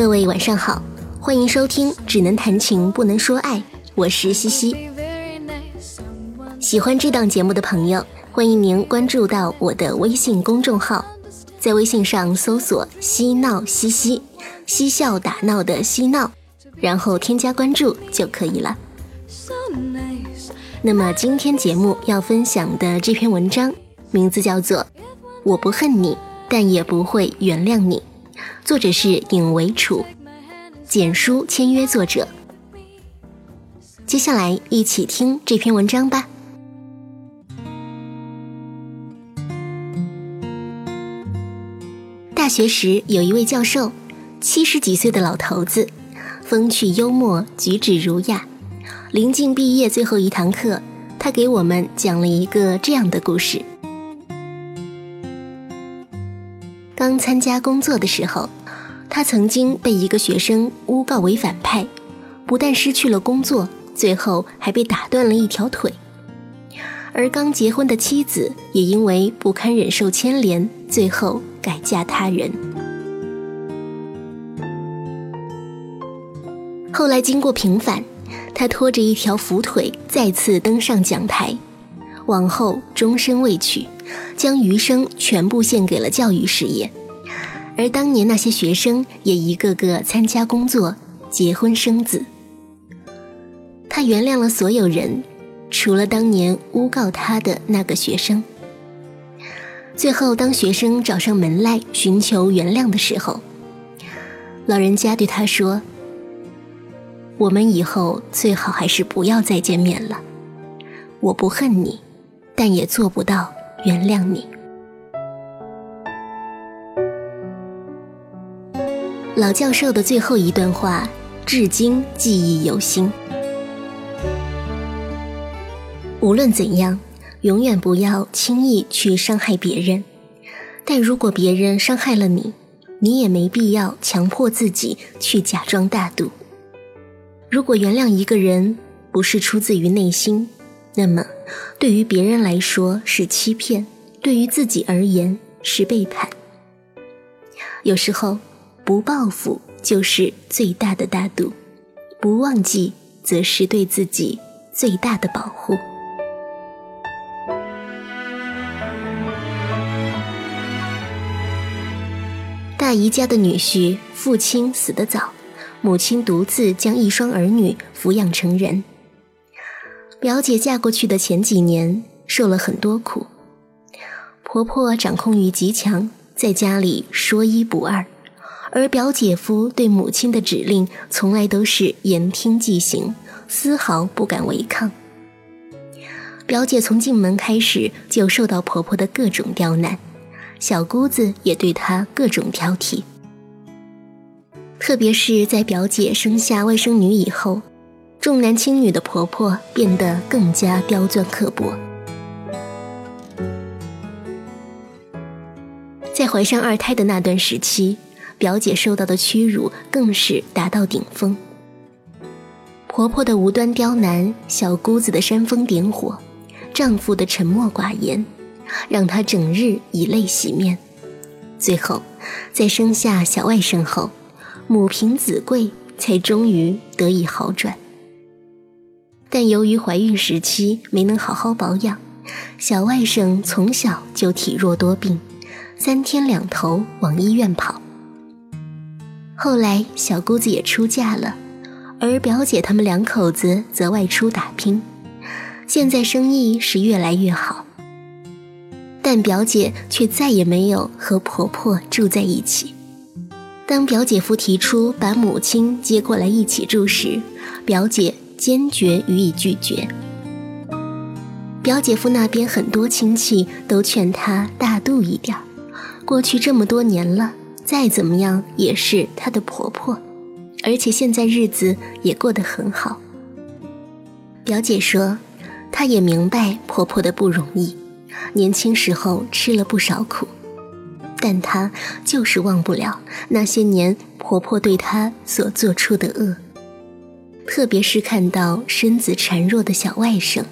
各位晚上好，欢迎收听《只能谈情不能说爱》，我是西西。喜欢这档节目的朋友，欢迎您关注到我的微信公众号，在微信上搜索“嬉闹西西”，嬉笑打闹的嬉闹，然后添加关注就可以了。那么今天节目要分享的这篇文章，名字叫做《我不恨你，但也不会原谅你》。作者是尹维楚，简书签约作者。接下来一起听这篇文章吧。大学时有一位教授，七十几岁的老头子，风趣幽默，举止儒雅。临近毕业最后一堂课，他给我们讲了一个这样的故事。刚参加工作的时候，他曾经被一个学生诬告为反派，不但失去了工作，最后还被打断了一条腿。而刚结婚的妻子也因为不堪忍受牵连，最后改嫁他人。后来经过平反，他拖着一条腐腿再次登上讲台，往后终身未娶。将余生全部献给了教育事业，而当年那些学生也一个个参加工作、结婚生子。他原谅了所有人，除了当年诬告他的那个学生。最后，当学生找上门来寻求原谅的时候，老人家对他说：“我们以后最好还是不要再见面了。我不恨你，但也做不到。”原谅你，老教授的最后一段话，至今记忆犹新。无论怎样，永远不要轻易去伤害别人。但如果别人伤害了你，你也没必要强迫自己去假装大度。如果原谅一个人不是出自于内心，那么，对于别人来说是欺骗，对于自己而言是背叛。有时候，不报复就是最大的大度，不忘记则是对自己最大的保护。大姨家的女婿父亲死得早，母亲独自将一双儿女抚养成人。表姐嫁过去的前几年受了很多苦，婆婆掌控欲极强，在家里说一不二，而表姐夫对母亲的指令从来都是言听计行，丝毫不敢违抗。表姐从进门开始就受到婆婆的各种刁难，小姑子也对她各种挑剔，特别是在表姐生下外甥女以后。重男轻女的婆婆变得更加刁钻刻薄，在怀上二胎的那段时期，表姐受到的屈辱更是达到顶峰。婆婆的无端刁难，小姑子的煽风点火，丈夫的沉默寡言，让她整日以泪洗面。最后，在生下小外甥后，母凭子贵，才终于得以好转。但由于怀孕时期没能好好保养，小外甥从小就体弱多病，三天两头往医院跑。后来小姑子也出嫁了，而表姐他们两口子则外出打拼，现在生意是越来越好。但表姐却再也没有和婆婆住在一起。当表姐夫提出把母亲接过来一起住时，表姐。坚决予以拒绝。表姐夫那边很多亲戚都劝她大度一点过去这么多年了，再怎么样也是她的婆婆，而且现在日子也过得很好。表姐说，她也明白婆婆的不容易，年轻时候吃了不少苦，但她就是忘不了那些年婆婆对她所做出的恶。特别是看到身子孱弱的小外甥，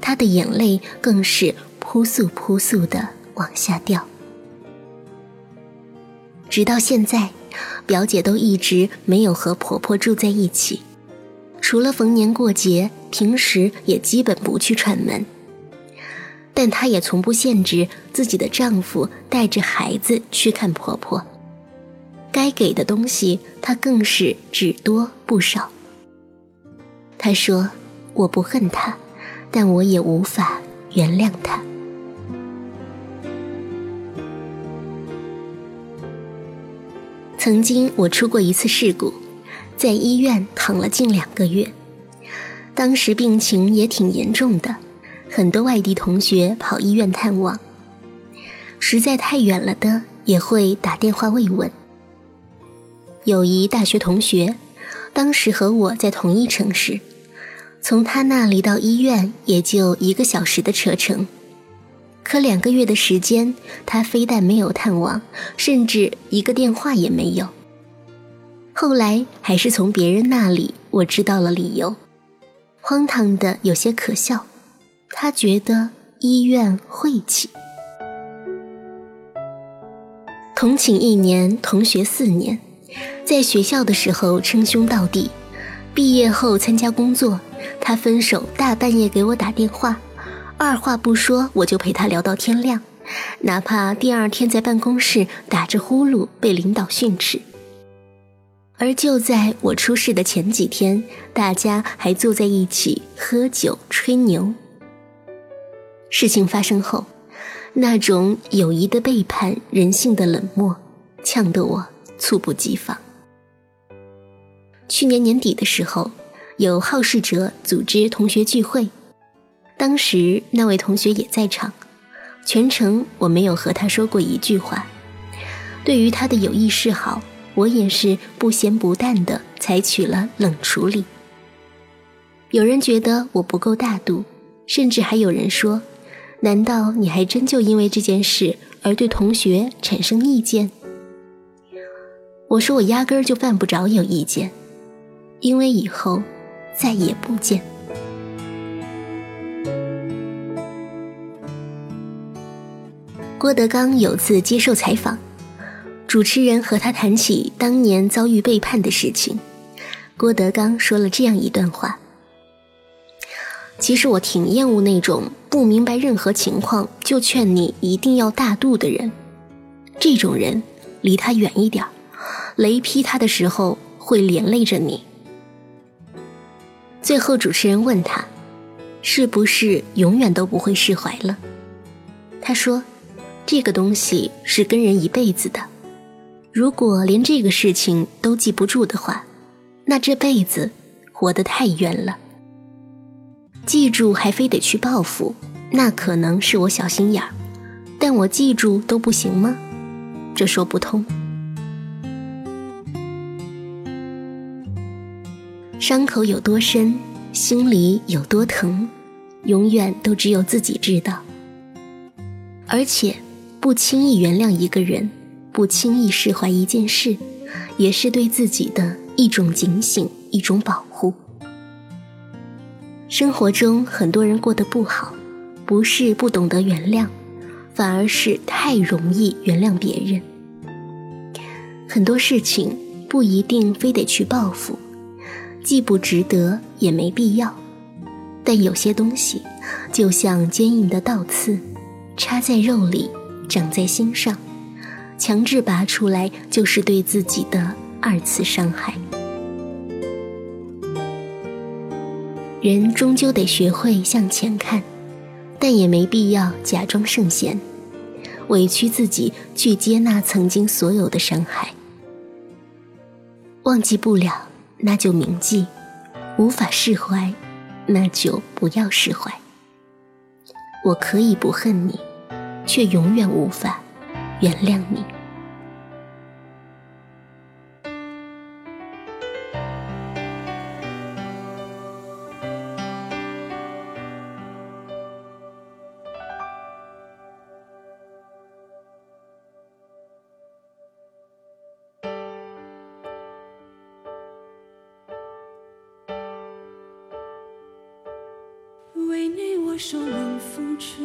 她的眼泪更是扑簌扑簌的往下掉。直到现在，表姐都一直没有和婆婆住在一起，除了逢年过节，平时也基本不去串门。但她也从不限制自己的丈夫带着孩子去看婆婆，该给的东西她更是只多不少。她说：“我不恨他，但我也无法原谅他。”曾经我出过一次事故，在医院躺了近两个月，当时病情也挺严重的，很多外地同学跑医院探望，实在太远了的也会打电话慰问。有一大学同学，当时和我在同一城市，从他那里到医院也就一个小时的车程。可两个月的时间，他非但没有探望，甚至一个电话也没有。后来还是从别人那里我知道了理由，荒唐的有些可笑。他觉得医院晦气。同寝一年，同学四年，在学校的时候称兄道弟，毕业后参加工作，他分手大半夜给我打电话。二话不说，我就陪他聊到天亮，哪怕第二天在办公室打着呼噜被领导训斥。而就在我出事的前几天，大家还坐在一起喝酒吹牛。事情发生后，那种友谊的背叛、人性的冷漠，呛得我猝不及防。去年年底的时候，有好事者组织同学聚会。当时那位同学也在场，全程我没有和他说过一句话。对于他的有意示好，我也是不咸不淡的采取了冷处理。有人觉得我不够大度，甚至还有人说：“难道你还真就因为这件事而对同学产生意见？”我说我压根儿就犯不着有意见，因为以后再也不见。郭德纲有次接受采访，主持人和他谈起当年遭遇背叛的事情，郭德纲说了这样一段话：“其实我挺厌恶那种不明白任何情况就劝你一定要大度的人，这种人离他远一点，雷劈他的时候会连累着你。”最后，主持人问他：“是不是永远都不会释怀了？”他说。这个东西是跟人一辈子的，如果连这个事情都记不住的话，那这辈子活得太冤了。记住还非得去报复，那可能是我小心眼儿，但我记住都不行吗？这说不通。伤口有多深，心里有多疼，永远都只有自己知道，而且。不轻易原谅一个人，不轻易释怀一件事，也是对自己的一种警醒，一种保护。生活中很多人过得不好，不是不懂得原谅，反而是太容易原谅别人。很多事情不一定非得去报复，既不值得，也没必要。但有些东西，就像坚硬的倒刺，插在肉里。长在心上，强制拔出来就是对自己的二次伤害。人终究得学会向前看，但也没必要假装圣贤，委屈自己去接纳曾经所有的伤害。忘记不了，那就铭记；无法释怀，那就不要释怀。我可以不恨你。却永远无法原谅你。为你，我受冷风吹。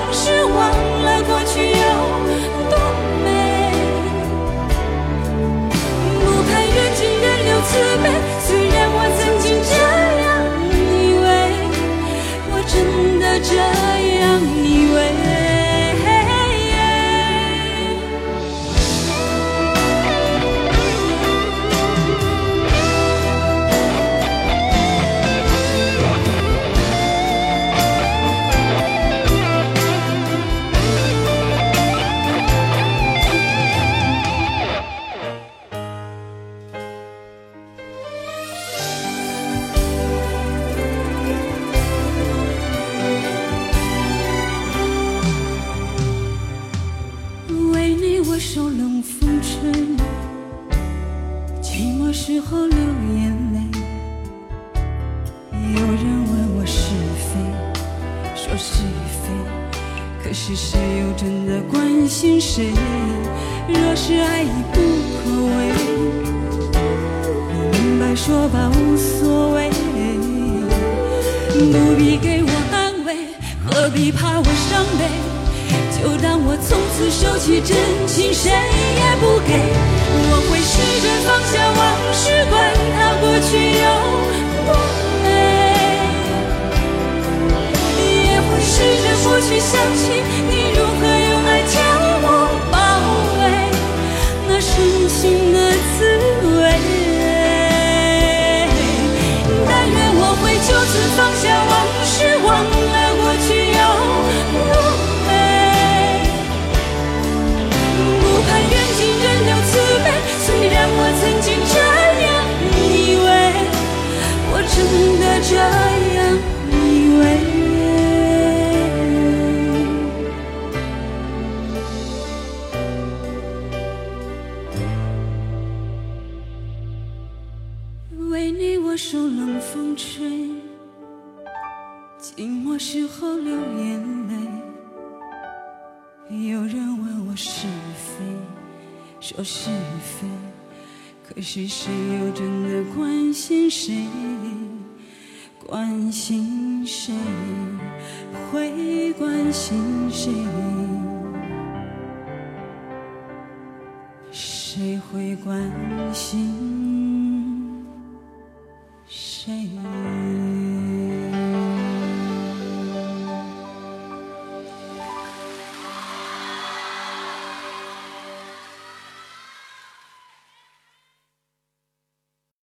这样谁？若是爱已不可为，你明白说吧，无所谓，不必给我安慰，何必怕我伤悲？就当我从此收起真情，谁也不给。我会试着放下往事，管它过去有多美，也会试着不去想起此放下往事，忘了过去有多美。不盼缘尽人留慈悲，虽然我曾经这样以为，我真的这样以为。为你我受冷风吹，寂寞时候流眼泪。有人问我是非，说是非，可是谁又真的关心谁？关心谁？会关心谁？谁会关心